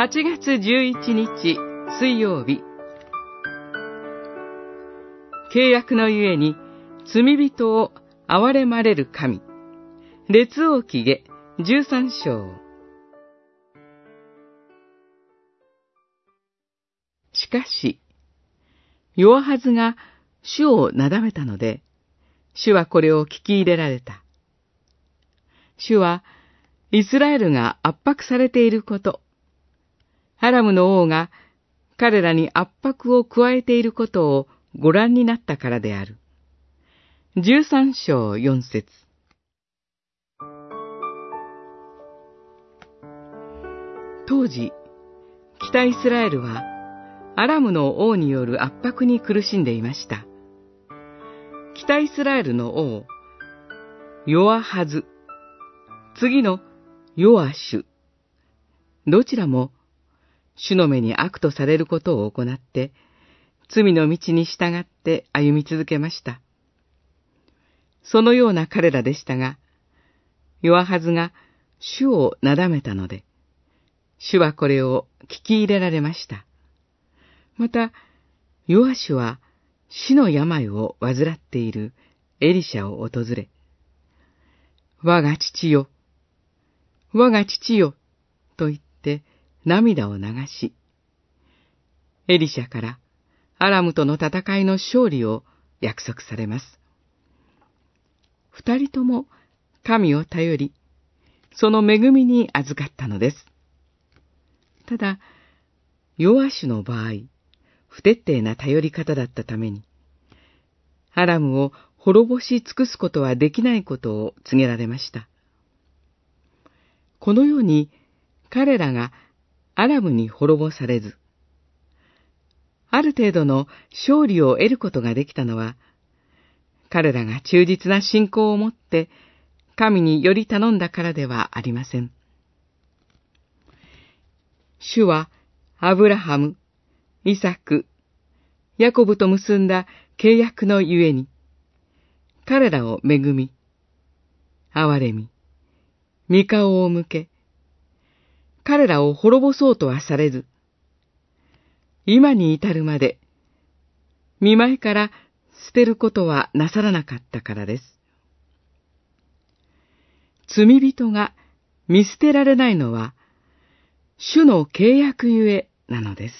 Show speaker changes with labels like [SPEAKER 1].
[SPEAKER 1] 8月11日水曜日。契約のゆえに罪人を憐れまれる神。列王記下13章。しかし、ヨアハズが主をなだめたので、主はこれを聞き入れられた。主は、イスラエルが圧迫されていること、アラムの王が彼らに圧迫を加えていることをご覧になったからである。十三章四節当時、北イスラエルはアラムの王による圧迫に苦しんでいました。北イスラエルの王、ヨアハズ、次のヨアシュ、どちらも主の目に悪とされることを行って、罪の道に従って歩み続けました。そのような彼らでしたが、弱はずが主をなだめたので、主はこれを聞き入れられました。また、ヨアシュは死の病を患っているエリシャを訪れ、我が父よ、我が父よ、と言って涙を流し、エリシャからアラムとの戦いの勝利を約束されます。二人とも神を頼り、その恵みに預かったのです。ただ、ヨアシュの場合、不徹底な頼り方だったために、アラムを滅ぼし尽くすことはできないことを告げられました。このように彼らがアラムに滅ぼされず、ある程度の勝利を得ることができたのは、彼らが忠実な信仰を持って神により頼んだからではありません。主はアブラハム、イサク、ヤコブと結んだ契約のゆえに、彼らを恵み、憐れみ、御顔を向け、彼らを滅ぼそうとはされず、今に至るまで、見前から捨てることはなさらなかったからです。罪人が見捨てられないのは、主の契約ゆえなのです。